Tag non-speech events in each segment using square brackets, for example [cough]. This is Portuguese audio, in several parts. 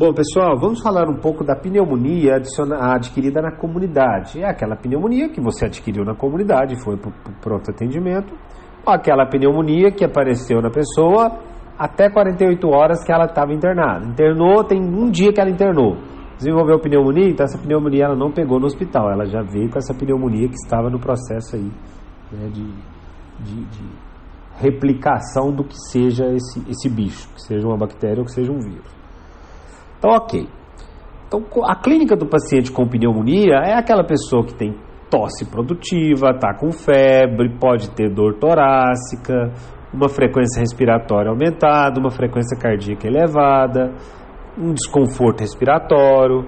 Bom, pessoal, vamos falar um pouco da pneumonia adquirida na comunidade. É aquela pneumonia que você adquiriu na comunidade, foi para o pronto atendimento, ou aquela pneumonia que apareceu na pessoa até 48 horas que ela estava internada. Internou, tem um dia que ela internou. Desenvolveu pneumonia, então essa pneumonia ela não pegou no hospital, ela já veio com essa pneumonia que estava no processo aí né, de, de, de replicação do que seja esse, esse bicho, que seja uma bactéria ou que seja um vírus. Então, ok. Então, a clínica do paciente com pneumonia é aquela pessoa que tem tosse produtiva, está com febre, pode ter dor torácica, uma frequência respiratória aumentada, uma frequência cardíaca elevada, um desconforto respiratório.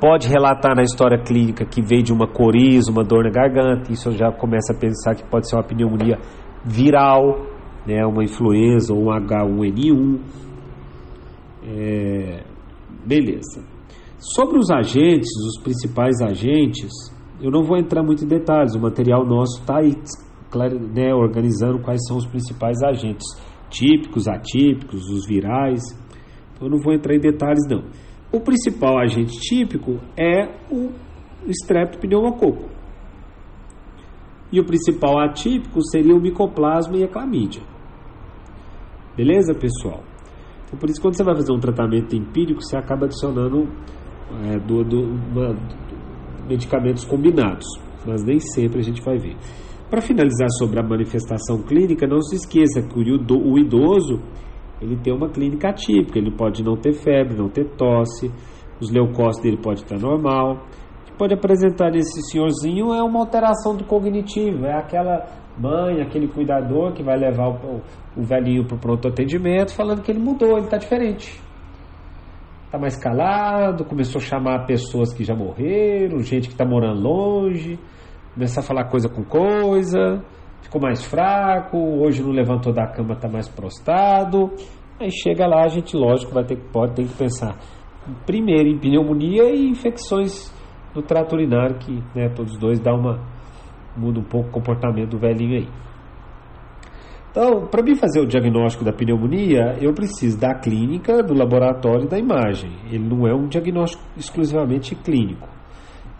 Pode relatar na história clínica que veio de uma coriza, uma dor na garganta, isso eu já começo a pensar que pode ser uma pneumonia viral, né, uma influenza ou um H1N1. É, beleza. Sobre os agentes, os principais agentes, eu não vou entrar muito em detalhes, o material nosso está aí né, organizando quais são os principais agentes típicos, atípicos, os virais. Então, eu não vou entrar em detalhes não. O principal agente típico é o streptopneumococo. E o principal atípico seria o micoplasma e a clamídia. Beleza, pessoal? Então, por isso, quando você vai fazer um tratamento empírico, você acaba adicionando é, do, do, uma, medicamentos combinados, mas nem sempre a gente vai ver. Para finalizar sobre a manifestação clínica, não se esqueça que o idoso ele tem uma clínica atípica, ele pode não ter febre, não ter tosse, os leucócitos dele pode estar normal. O que pode apresentar nesse senhorzinho é uma alteração do cognitivo, é aquela mãe, aquele cuidador que vai levar o, o velhinho para o pronto atendimento falando que ele mudou, ele está diferente. Está mais calado, começou a chamar pessoas que já morreram, gente que está morando longe, começar a falar coisa com coisa, ficou mais fraco, hoje não levantou da cama, está mais prostrado. Aí chega lá, a gente, lógico, vai ter, pode ter que pensar primeiro em pneumonia e infecções no trato urinário, que né, todos dois dá uma, muda um pouco o comportamento do velhinho aí. Então, para mim fazer o diagnóstico da pneumonia, eu preciso da clínica, do laboratório e da imagem. Ele não é um diagnóstico exclusivamente clínico.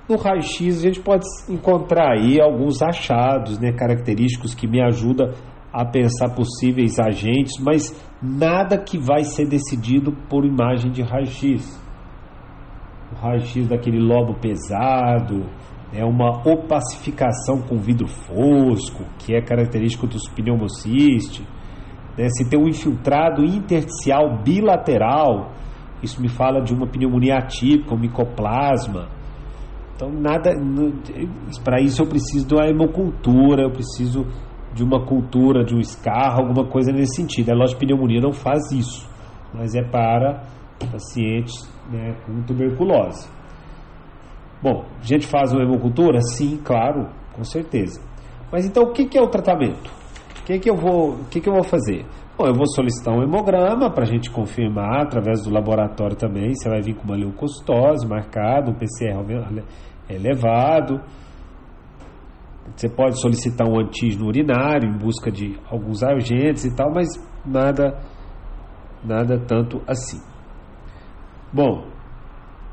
No raio-x a gente pode encontrar aí alguns achados, né, característicos que me ajudam a pensar possíveis agentes, mas nada que vai ser decidido por imagem de raio-x. O raio-x daquele lobo pesado, é uma opacificação com vidro fosco, que é característico dos pneumocistes. Né? Se tem um infiltrado intersticial bilateral, isso me fala de uma pneumonia atípica, um micoplasma. Então, nada. Para isso, eu preciso de uma hemocultura, eu preciso de uma cultura, de um escarro, alguma coisa nesse sentido. A loja de pneumonia não faz isso, mas é para pacientes né, com tuberculose. Bom, a gente faz uma hemocultura? Sim, claro, com certeza. Mas então o que, que é o tratamento? O que, que, eu, vou, o que, que eu vou fazer? Bom, eu vou solicitar um hemograma para a gente confirmar através do laboratório também. Você vai vir com uma leucocitose marcada, um PCR elevado. Você pode solicitar um antígeno urinário em busca de alguns agentes e tal, mas nada, nada tanto assim. Bom,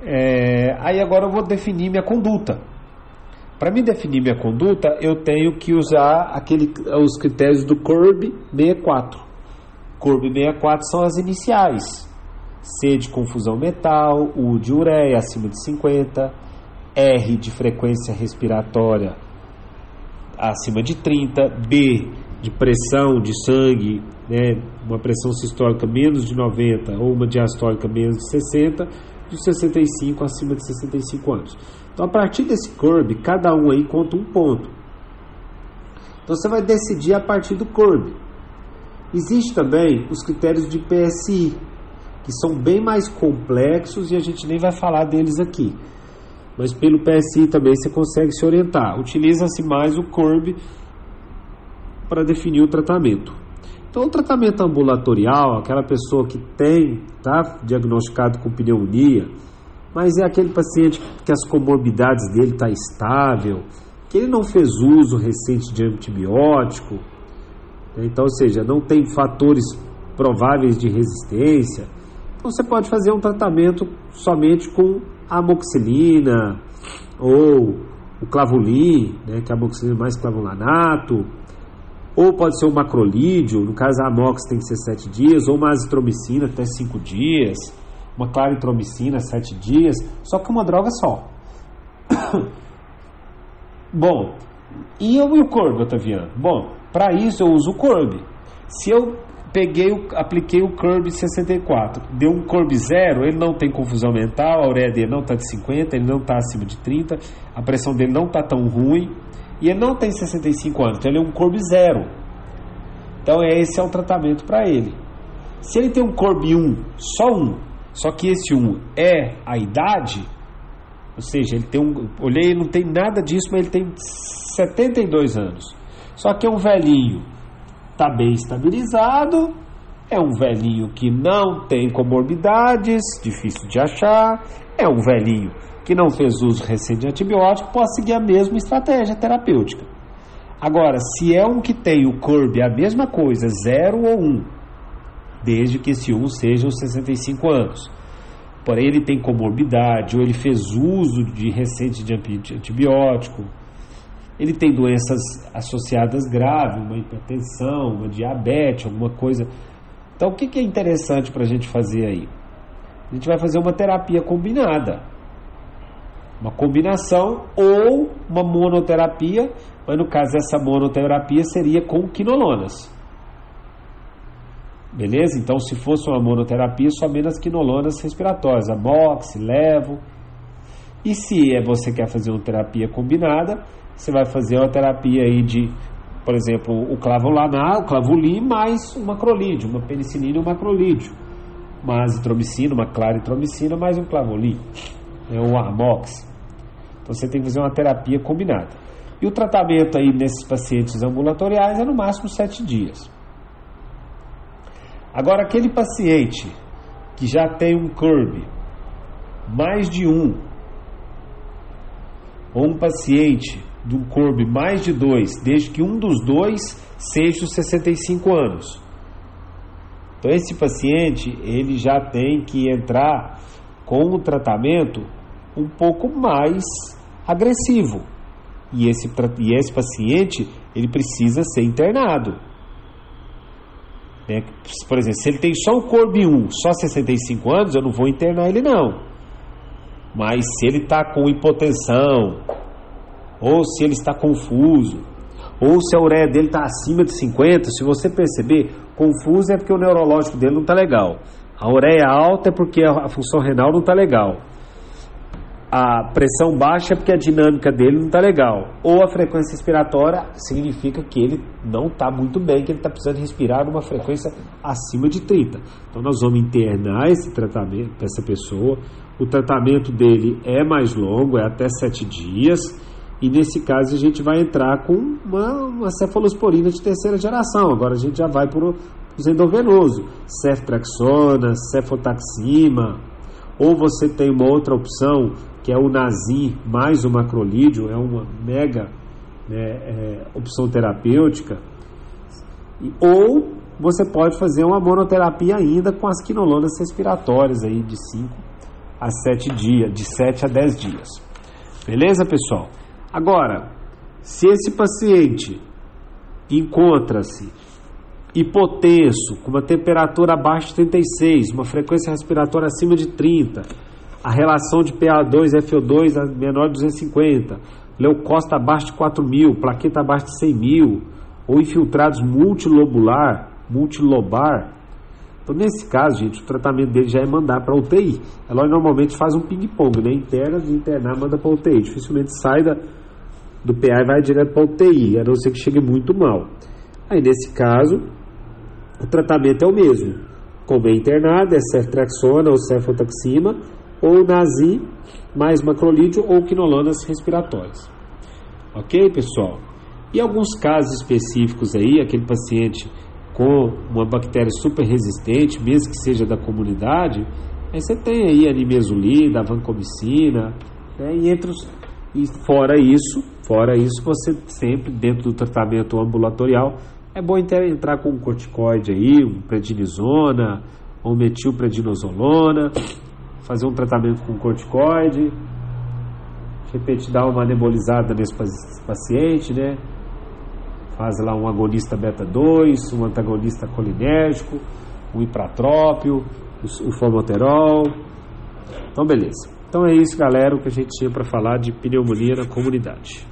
é, aí agora eu vou definir minha conduta. Para me definir minha conduta, eu tenho que usar aquele, os critérios do CURB 64. CURB 64 são as iniciais. C de confusão metal, U de ureia acima de 50, R de frequência respiratória acima de 30, B de pressão de sangue, né, uma pressão sistólica menos de 90 ou uma diastólica menos de 60 de 65 acima de 65 anos. Então, a partir desse curve, cada um aí conta um ponto. Então, você vai decidir a partir do curve. Existe também os critérios de PSI, que são bem mais complexos e a gente nem vai falar deles aqui. Mas pelo PSI também você consegue se orientar. Utiliza-se mais o curve para definir o tratamento. Então, o tratamento ambulatorial, aquela pessoa que tem, está diagnosticado com pneumonia, mas é aquele paciente que as comorbidades dele estão tá estável, que ele não fez uso recente de antibiótico, né? então, ou seja, não tem fatores prováveis de resistência, Então você pode fazer um tratamento somente com amoxicilina ou o clavulin, né, que é a amoxicilina mais clavulanato, ou pode ser o macrolídeo, no caso a amox tem que ser 7 dias, ou uma azitromicina até 5 dias, uma claritromicina 7 dias, só que uma droga só. [coughs] Bom, e, eu, e o Corb, Otaviano? Bom, para isso eu uso o Corb. Se eu peguei, apliquei o Curb 64, deu um Curb zero, ele não tem confusão mental, a ureia dele não está de 50, ele não está acima de 30, a pressão dele não está tão ruim, e ele não tem 65 anos, então ele é um Curb zero. Então esse é o tratamento para ele. Se ele tem um Curb 1, só um, só que esse 1 é a idade, ou seja, ele tem um. Olhei, não tem nada disso, mas ele tem 72 anos. Só que é um velhinho está bem estabilizado, é um velhinho que não tem comorbidades, difícil de achar, é um velhinho que não fez uso recente de antibiótico, pode seguir a mesma estratégia terapêutica. Agora, se é um que tem o CURB, a mesma coisa, 0 ou 1, um, desde que esse 1 um seja os 65 anos. Porém, ele tem comorbidade, ou ele fez uso de recente de antibiótico, ele tem doenças associadas graves, uma hipertensão, uma diabetes, alguma coisa. Então, o que é interessante para a gente fazer aí? A gente vai fazer uma terapia combinada. Uma combinação ou uma monoterapia, mas no caso essa monoterapia seria com quinolonas. Beleza? Então, se fosse uma monoterapia, só menos quinolonas respiratórias, a MOX, levo. E se é você quer fazer uma terapia combinada, você vai fazer uma terapia aí de, por exemplo, o clavulanar, o mais um macrolídeo, uma penicilina e um macrolídeo, uma azitromicina, uma claritromicina mais um clavulin, é o amox. Então você tem que fazer uma terapia combinada. E o tratamento aí nesses pacientes ambulatoriais é no máximo sete dias. Agora, aquele paciente que já tem um CURB, mais de um, ou um paciente de um corpo mais de dois, desde que um dos dois seja os 65 anos. Então esse paciente ele já tem que entrar com o tratamento um pouco mais agressivo. E esse, e esse paciente ele precisa ser internado. Né? Por exemplo, se ele tem só o corpo 1, só 65 anos, eu não vou internar ele não. Mas se ele está com hipotensão, ou se ele está confuso, ou se a ureia dele está acima de 50, se você perceber, confuso é porque o neurológico dele não está legal. A ureia alta é porque a função renal não está legal. A pressão baixa é porque a dinâmica dele não está legal. Ou a frequência respiratória significa que ele não está muito bem, que ele está precisando respirar numa frequência acima de 30. Então nós vamos internar esse tratamento dessa pessoa. O tratamento dele é mais longo, é até 7 dias e nesse caso a gente vai entrar com uma, uma cefalosporina de terceira geração. Agora a gente já vai para os endovenoso, ceftraxona, cefotaxima, ou você tem uma outra opção que é o Nazim mais o macrolídeo, é uma mega né, é, opção terapêutica. Ou você pode fazer uma monoterapia ainda com as quinolonas respiratórias aí de 5 a 7 dias, de 7 a 10 dias. Beleza, pessoal? Agora, se esse paciente encontra-se hipotenso, com uma temperatura abaixo de 36, uma frequência respiratória acima de 30, a relação de PA2 e FO2 é menor de 250, leucócito abaixo de 4 mil, plaqueta abaixo de 100 mil, ou infiltrados multilobular, multilobar, então, nesse caso, gente, o tratamento dele já é mandar para UTI. Ela normalmente faz um ping-pong, né? Interna, internar, manda para UTI. Dificilmente sai da, do PA e vai direto para UTI, a não ser que chegue muito mal. Aí, nesse caso, o tratamento é o mesmo. Como é internado, é ceftriaxona ou cefotaxima, ou nazi, mais macrolídeo ou quinolonas respiratórias. Ok, pessoal? E alguns casos específicos aí, aquele paciente com uma bactéria super resistente, mesmo que seja da comunidade, aí você tem aí a nimesulida, a vancomicina, né, e entre os, e fora isso, fora isso, você sempre dentro do tratamento ambulatorial é bom entrar com um corticoide aí, um prednisona, ou metilprednisolona, fazer um tratamento com corticoide, de repente dar uma nebulizada nesse paciente, né? Faz lá um agonista beta 2, um antagonista colinérgico, um hipratrópio, o formoterol. Então, beleza. Então é isso, galera, o que a gente tinha para falar de pneumonia na comunidade.